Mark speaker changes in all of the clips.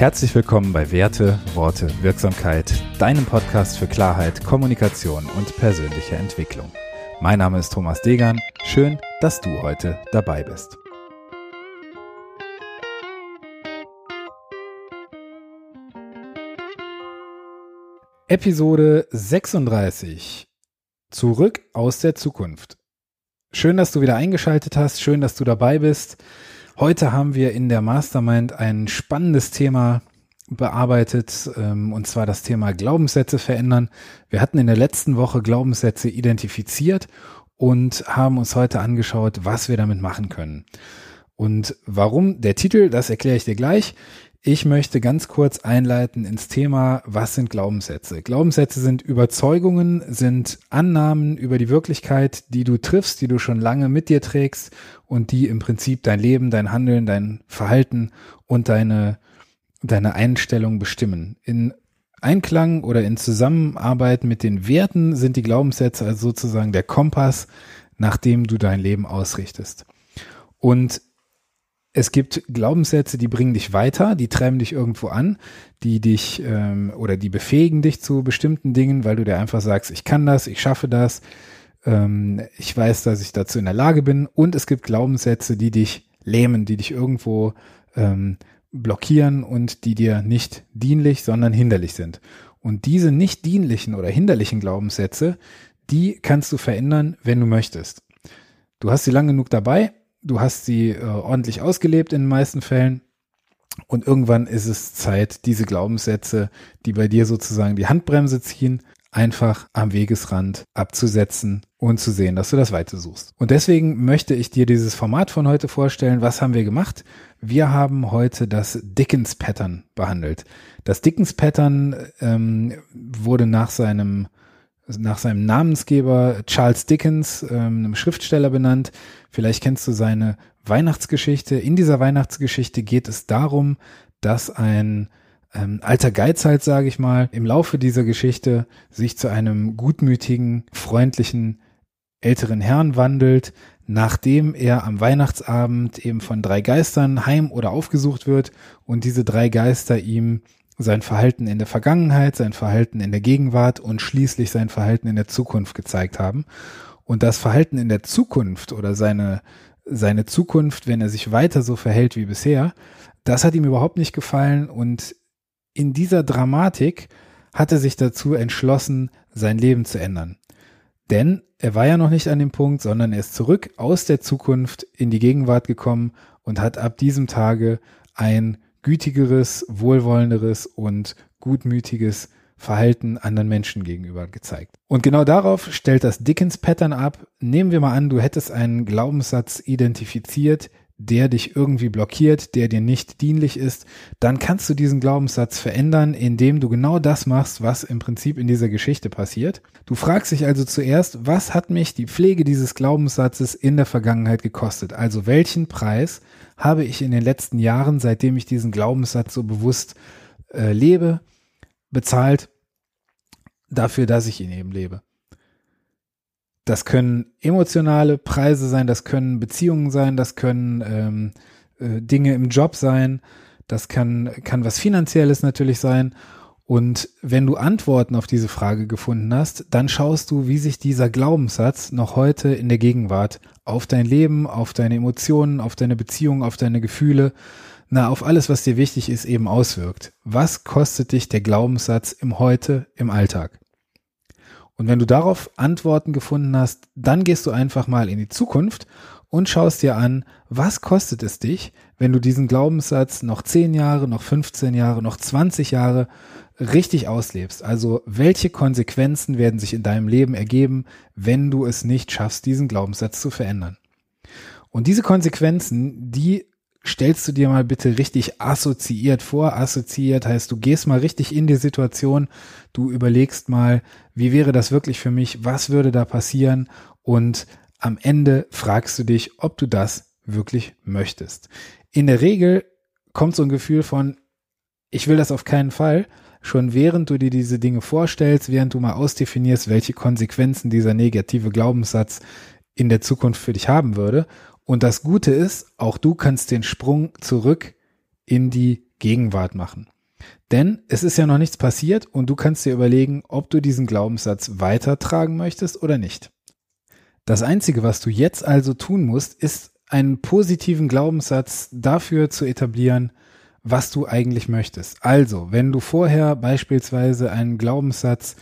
Speaker 1: Herzlich willkommen bei Werte, Worte, Wirksamkeit, deinem Podcast für Klarheit, Kommunikation und persönliche Entwicklung. Mein Name ist Thomas Degan. Schön, dass du heute dabei bist. Episode 36. Zurück aus der Zukunft. Schön, dass du wieder eingeschaltet hast. Schön, dass du dabei bist. Heute haben wir in der Mastermind ein spannendes Thema bearbeitet, ähm, und zwar das Thema Glaubenssätze verändern. Wir hatten in der letzten Woche Glaubenssätze identifiziert und haben uns heute angeschaut, was wir damit machen können. Und warum der Titel, das erkläre ich dir gleich. Ich möchte ganz kurz einleiten ins Thema, was sind Glaubenssätze? Glaubenssätze sind Überzeugungen, sind Annahmen über die Wirklichkeit, die du triffst, die du schon lange mit dir trägst und die im Prinzip dein Leben, dein Handeln, dein Verhalten und deine, deine Einstellung bestimmen. In Einklang oder in Zusammenarbeit mit den Werten sind die Glaubenssätze also sozusagen der Kompass, nach dem du dein Leben ausrichtest. Und es gibt Glaubenssätze, die bringen dich weiter, die treiben dich irgendwo an, die dich ähm, oder die befähigen dich zu bestimmten Dingen, weil du dir einfach sagst, ich kann das, ich schaffe das, ähm, ich weiß, dass ich dazu in der Lage bin. Und es gibt Glaubenssätze, die dich lähmen, die dich irgendwo ähm, blockieren und die dir nicht dienlich, sondern hinderlich sind. Und diese nicht dienlichen oder hinderlichen Glaubenssätze, die kannst du verändern, wenn du möchtest. Du hast sie lang genug dabei, du hast sie äh, ordentlich ausgelebt in den meisten Fällen. Und irgendwann ist es Zeit, diese Glaubenssätze, die bei dir sozusagen die Handbremse ziehen, einfach am Wegesrand abzusetzen und zu sehen, dass du das weiter suchst. Und deswegen möchte ich dir dieses Format von heute vorstellen. Was haben wir gemacht? Wir haben heute das Dickens Pattern behandelt. Das Dickens Pattern ähm, wurde nach seinem nach seinem Namensgeber Charles Dickens, ähm, einem Schriftsteller benannt. Vielleicht kennst du seine Weihnachtsgeschichte. In dieser Weihnachtsgeschichte geht es darum, dass ein ähm, alter Geizhals, sage ich mal, im Laufe dieser Geschichte sich zu einem gutmütigen, freundlichen älteren Herrn wandelt, nachdem er am Weihnachtsabend eben von drei Geistern heim oder aufgesucht wird und diese drei Geister ihm sein Verhalten in der Vergangenheit, sein Verhalten in der Gegenwart und schließlich sein Verhalten in der Zukunft gezeigt haben. Und das Verhalten in der Zukunft oder seine, seine Zukunft, wenn er sich weiter so verhält wie bisher, das hat ihm überhaupt nicht gefallen und in dieser Dramatik hat er sich dazu entschlossen, sein Leben zu ändern. Denn er war ja noch nicht an dem Punkt, sondern er ist zurück aus der Zukunft in die Gegenwart gekommen und hat ab diesem Tage ein gütigeres, wohlwollenderes und gutmütiges Verhalten anderen Menschen gegenüber gezeigt. Und genau darauf stellt das Dickens Pattern ab. Nehmen wir mal an, du hättest einen Glaubenssatz identifiziert, der dich irgendwie blockiert, der dir nicht dienlich ist, dann kannst du diesen Glaubenssatz verändern, indem du genau das machst, was im Prinzip in dieser Geschichte passiert. Du fragst dich also zuerst, was hat mich die Pflege dieses Glaubenssatzes in der Vergangenheit gekostet? Also welchen Preis habe ich in den letzten Jahren, seitdem ich diesen Glaubenssatz so bewusst äh, lebe, bezahlt dafür, dass ich ihn eben lebe? Das können emotionale Preise sein, das können Beziehungen sein, das können ähm, äh, Dinge im Job sein, das kann, kann was Finanzielles natürlich sein. Und wenn du Antworten auf diese Frage gefunden hast, dann schaust du, wie sich dieser Glaubenssatz noch heute in der Gegenwart auf dein Leben, auf deine Emotionen, auf deine Beziehungen, auf deine Gefühle, na, auf alles, was dir wichtig ist, eben auswirkt. Was kostet dich der Glaubenssatz im Heute, im Alltag? Und wenn du darauf Antworten gefunden hast, dann gehst du einfach mal in die Zukunft und schaust dir an, was kostet es dich, wenn du diesen Glaubenssatz noch 10 Jahre, noch 15 Jahre, noch 20 Jahre richtig auslebst. Also welche Konsequenzen werden sich in deinem Leben ergeben, wenn du es nicht schaffst, diesen Glaubenssatz zu verändern. Und diese Konsequenzen, die stellst du dir mal bitte richtig assoziiert vor. Assoziiert heißt, du gehst mal richtig in die Situation, du überlegst mal, wie wäre das wirklich für mich, was würde da passieren und am Ende fragst du dich, ob du das wirklich möchtest. In der Regel kommt so ein Gefühl von, ich will das auf keinen Fall, schon während du dir diese Dinge vorstellst, während du mal ausdefinierst, welche Konsequenzen dieser negative Glaubenssatz in der Zukunft für dich haben würde und das Gute ist, auch du kannst den Sprung zurück in die Gegenwart machen. Denn es ist ja noch nichts passiert und du kannst dir überlegen, ob du diesen Glaubenssatz weitertragen möchtest oder nicht. Das Einzige, was du jetzt also tun musst, ist einen positiven Glaubenssatz dafür zu etablieren, was du eigentlich möchtest. Also, wenn du vorher beispielsweise einen Glaubenssatz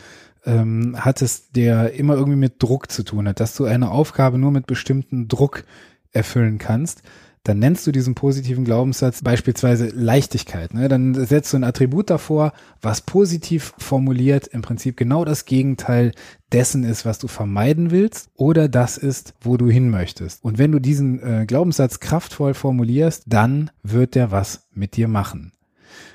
Speaker 1: ähm, hattest, der immer irgendwie mit Druck zu tun hat, dass du eine Aufgabe nur mit bestimmtem Druck erfüllen kannst, dann nennst du diesen positiven Glaubenssatz beispielsweise Leichtigkeit. Ne? Dann setzt du ein Attribut davor, was positiv formuliert im Prinzip genau das Gegenteil dessen ist, was du vermeiden willst oder das ist, wo du hin möchtest. Und wenn du diesen äh, Glaubenssatz kraftvoll formulierst, dann wird der was mit dir machen.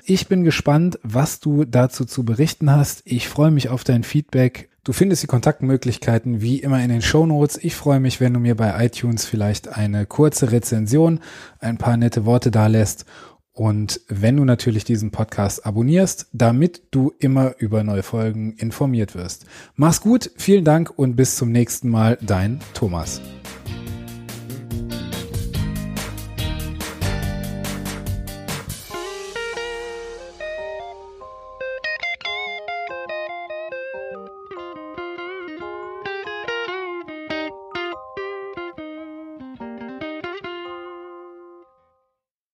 Speaker 1: Ich bin gespannt, was du dazu zu berichten hast. Ich freue mich auf dein Feedback. Du findest die Kontaktmöglichkeiten wie immer in den Show Notes. Ich freue mich, wenn du mir bei iTunes vielleicht eine kurze Rezension, ein paar nette Worte da lässt und wenn du natürlich diesen Podcast abonnierst, damit du immer über neue Folgen informiert wirst. Mach's gut, vielen Dank und bis zum nächsten Mal, dein Thomas.